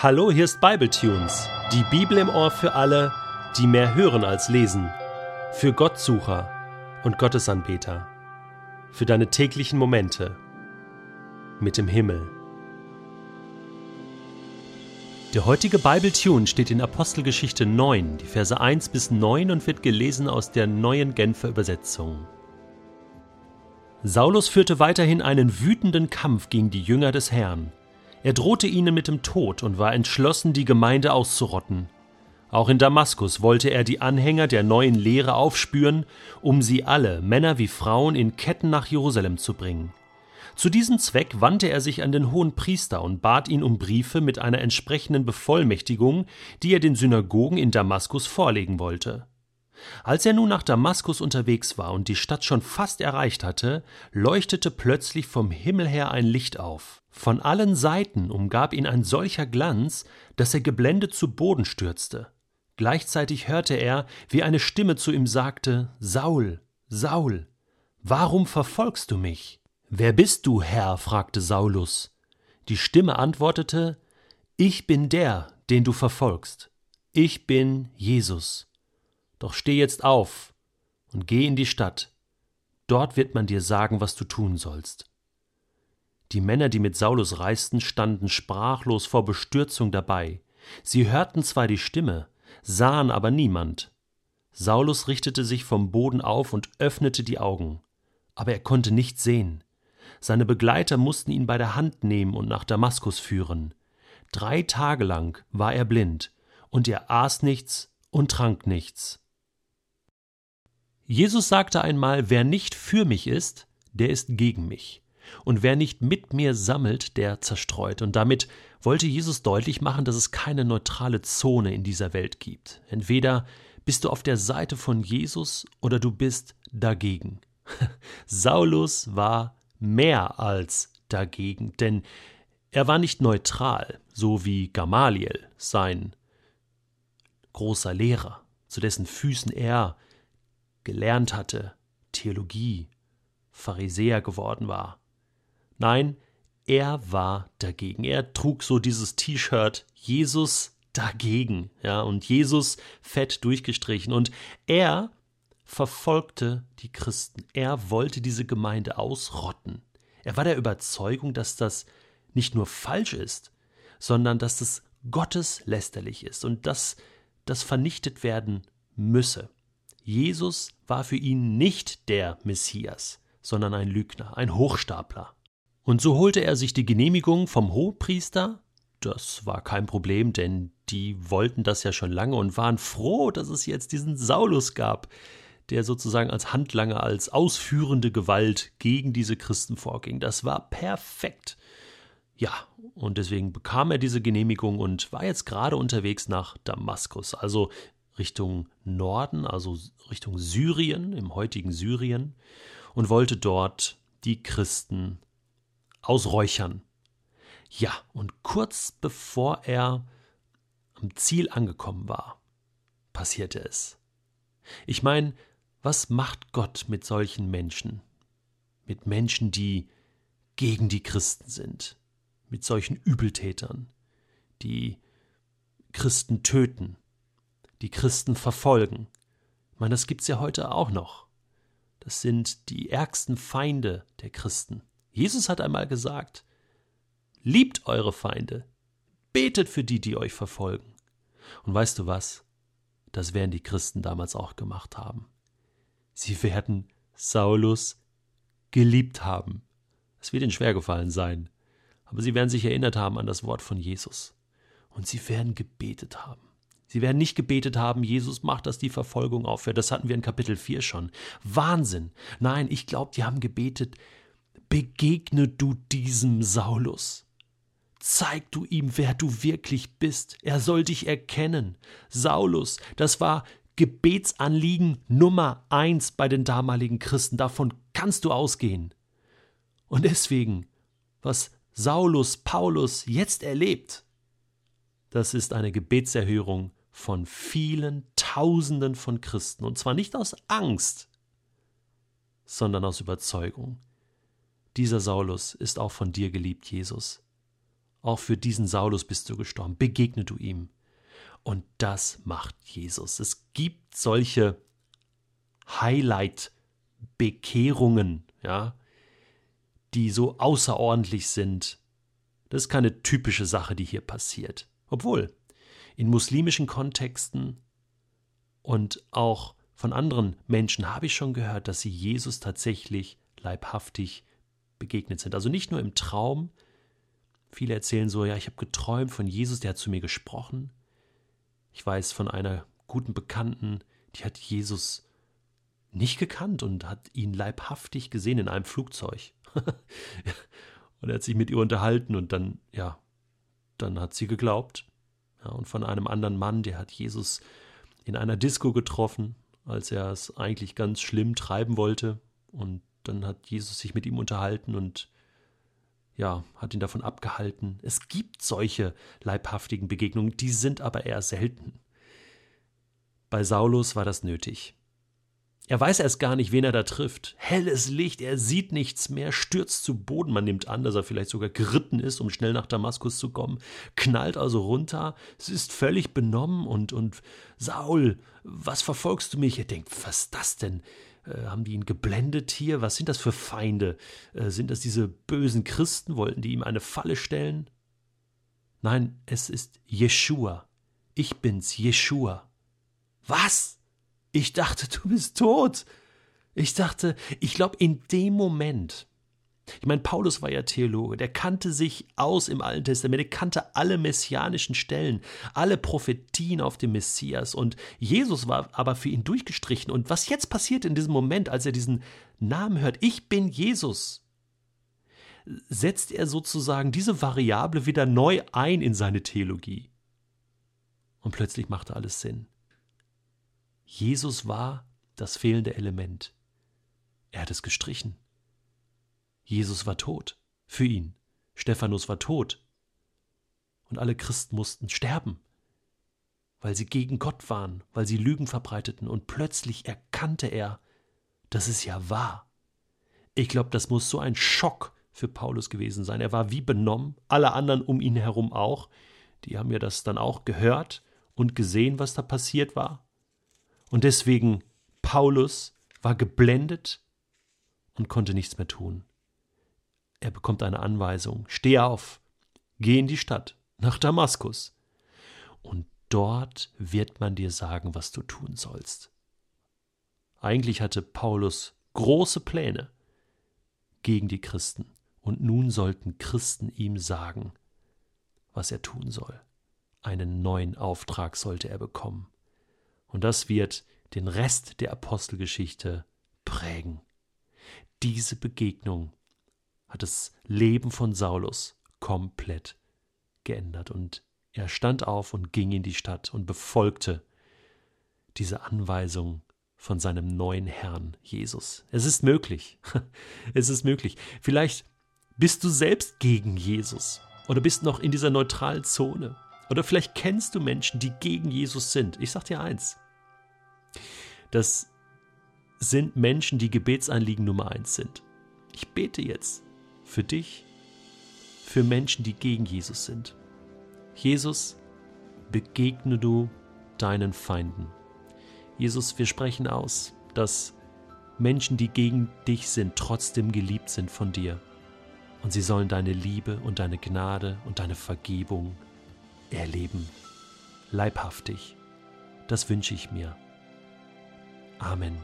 Hallo, hier ist Bibletunes, die Bibel im Ohr für alle, die mehr hören als lesen, für Gottsucher und Gottesanbeter, für deine täglichen Momente mit dem Himmel. Der heutige Bibletune steht in Apostelgeschichte 9, die Verse 1 bis 9 und wird gelesen aus der neuen Genfer Übersetzung. Saulus führte weiterhin einen wütenden Kampf gegen die Jünger des Herrn. Er drohte ihnen mit dem Tod und war entschlossen, die Gemeinde auszurotten. Auch in Damaskus wollte er die Anhänger der neuen Lehre aufspüren, um sie alle, Männer wie Frauen, in Ketten nach Jerusalem zu bringen. Zu diesem Zweck wandte er sich an den hohen Priester und bat ihn um Briefe mit einer entsprechenden Bevollmächtigung, die er den Synagogen in Damaskus vorlegen wollte. Als er nun nach Damaskus unterwegs war und die Stadt schon fast erreicht hatte, leuchtete plötzlich vom Himmel her ein Licht auf. Von allen Seiten umgab ihn ein solcher Glanz, dass er geblendet zu Boden stürzte. Gleichzeitig hörte er, wie eine Stimme zu ihm sagte Saul, Saul, warum verfolgst du mich? Wer bist du, Herr? fragte Saulus. Die Stimme antwortete Ich bin der, den du verfolgst. Ich bin Jesus doch steh jetzt auf und geh in die Stadt. Dort wird man dir sagen, was du tun sollst. Die Männer, die mit Saulus reisten, standen sprachlos vor Bestürzung dabei. Sie hörten zwar die Stimme, sahen aber niemand. Saulus richtete sich vom Boden auf und öffnete die Augen, aber er konnte nicht sehen. Seine Begleiter mussten ihn bei der Hand nehmen und nach Damaskus führen. Drei Tage lang war er blind, und er aß nichts und trank nichts. Jesus sagte einmal, wer nicht für mich ist, der ist gegen mich. Und wer nicht mit mir sammelt, der zerstreut. Und damit wollte Jesus deutlich machen, dass es keine neutrale Zone in dieser Welt gibt. Entweder bist du auf der Seite von Jesus oder du bist dagegen. Saulus war mehr als dagegen, denn er war nicht neutral, so wie Gamaliel, sein großer Lehrer, zu dessen Füßen er gelernt hatte, Theologie, Pharisäer geworden war. Nein, er war dagegen. Er trug so dieses T-Shirt Jesus dagegen, ja, und Jesus fett durchgestrichen und er verfolgte die Christen. Er wollte diese Gemeinde ausrotten. Er war der Überzeugung, dass das nicht nur falsch ist, sondern dass das gotteslästerlich ist und dass das vernichtet werden müsse. Jesus war für ihn nicht der Messias, sondern ein Lügner, ein Hochstapler. Und so holte er sich die Genehmigung vom Hochpriester. Das war kein Problem, denn die wollten das ja schon lange und waren froh, dass es jetzt diesen Saulus gab, der sozusagen als Handlanger, als ausführende Gewalt gegen diese Christen vorging. Das war perfekt. Ja, und deswegen bekam er diese Genehmigung und war jetzt gerade unterwegs nach Damaskus, also Richtung Norden, also Richtung Syrien, im heutigen Syrien, und wollte dort die Christen ausräuchern. Ja, und kurz bevor er am Ziel angekommen war, passierte es. Ich meine, was macht Gott mit solchen Menschen? Mit Menschen, die gegen die Christen sind, mit solchen Übeltätern, die Christen töten, die Christen verfolgen. Ich meine, das gibt's ja heute auch noch. Das sind die ärgsten Feinde der Christen. Jesus hat einmal gesagt, liebt eure Feinde, betet für die, die euch verfolgen. Und weißt du was? Das werden die Christen damals auch gemacht haben. Sie werden Saulus geliebt haben. Es wird ihnen schwer gefallen sein, aber sie werden sich erinnert haben an das Wort von Jesus. Und sie werden gebetet haben. Sie werden nicht gebetet haben, Jesus macht, dass die Verfolgung aufhört. Das hatten wir in Kapitel 4 schon. Wahnsinn. Nein, ich glaube, die haben gebetet, begegne du diesem Saulus. Zeig du ihm, wer du wirklich bist. Er soll dich erkennen. Saulus, das war Gebetsanliegen Nummer eins bei den damaligen Christen. Davon kannst du ausgehen. Und deswegen, was Saulus Paulus jetzt erlebt, das ist eine Gebetserhörung von vielen Tausenden von Christen. Und zwar nicht aus Angst, sondern aus Überzeugung. Dieser Saulus ist auch von dir geliebt, Jesus. Auch für diesen Saulus bist du gestorben. Begegne du ihm. Und das macht Jesus. Es gibt solche Highlight-Bekehrungen, ja, die so außerordentlich sind. Das ist keine typische Sache, die hier passiert. Obwohl, in muslimischen Kontexten und auch von anderen Menschen habe ich schon gehört, dass sie Jesus tatsächlich leibhaftig begegnet sind. Also nicht nur im Traum. Viele erzählen so, ja, ich habe geträumt von Jesus, der hat zu mir gesprochen. Ich weiß von einer guten Bekannten, die hat Jesus nicht gekannt und hat ihn leibhaftig gesehen in einem Flugzeug. und er hat sich mit ihr unterhalten und dann, ja, dann hat sie geglaubt. Ja, und von einem anderen Mann, der hat Jesus in einer Disco getroffen, als er es eigentlich ganz schlimm treiben wollte. Und dann hat Jesus sich mit ihm unterhalten und ja, hat ihn davon abgehalten. Es gibt solche leibhaftigen Begegnungen, die sind aber eher selten. Bei Saulus war das nötig. Er weiß erst gar nicht, wen er da trifft. Helles Licht, er sieht nichts mehr, stürzt zu Boden. Man nimmt an, dass er vielleicht sogar geritten ist, um schnell nach Damaskus zu kommen, knallt also runter. Es ist völlig benommen und, und Saul, was verfolgst du mich? Er denkt, was ist das denn? Äh, haben die ihn geblendet hier? Was sind das für Feinde? Äh, sind das diese bösen Christen? Wollten die ihm eine Falle stellen? Nein, es ist Jeshua. Ich bin's, Jeshua. Was? Ich dachte, du bist tot. Ich dachte, ich glaube, in dem Moment, ich meine, Paulus war ja Theologe, der kannte sich aus im Alten Testament, der kannte alle messianischen Stellen, alle Prophetien auf den Messias und Jesus war aber für ihn durchgestrichen. Und was jetzt passiert in diesem Moment, als er diesen Namen hört, ich bin Jesus, setzt er sozusagen diese Variable wieder neu ein in seine Theologie. Und plötzlich machte alles Sinn. Jesus war das fehlende Element. Er hat es gestrichen. Jesus war tot. Für ihn. Stephanus war tot. Und alle Christen mussten sterben, weil sie gegen Gott waren, weil sie Lügen verbreiteten. Und plötzlich erkannte er, dass es ja war. Ich glaube, das muss so ein Schock für Paulus gewesen sein. Er war wie benommen, alle anderen um ihn herum auch. Die haben ja das dann auch gehört und gesehen, was da passiert war. Und deswegen Paulus war geblendet und konnte nichts mehr tun. Er bekommt eine Anweisung. Steh auf, geh in die Stadt, nach Damaskus. Und dort wird man dir sagen, was du tun sollst. Eigentlich hatte Paulus große Pläne gegen die Christen, und nun sollten Christen ihm sagen, was er tun soll. Einen neuen Auftrag sollte er bekommen. Und das wird den Rest der Apostelgeschichte prägen. Diese Begegnung hat das Leben von Saulus komplett geändert und er stand auf und ging in die Stadt und befolgte diese Anweisung von seinem neuen Herrn Jesus. Es ist möglich. Es ist möglich. Vielleicht bist du selbst gegen Jesus oder bist noch in dieser neutralen Zone oder vielleicht kennst du Menschen, die gegen Jesus sind. Ich sag dir eins. Das sind Menschen, die Gebetsanliegen Nummer eins sind. Ich bete jetzt für dich, für Menschen, die gegen Jesus sind. Jesus, begegne du deinen Feinden. Jesus, wir sprechen aus, dass Menschen, die gegen dich sind, trotzdem geliebt sind von dir. Und sie sollen deine Liebe und deine Gnade und deine Vergebung erleben. Leibhaftig. Das wünsche ich mir. Amen.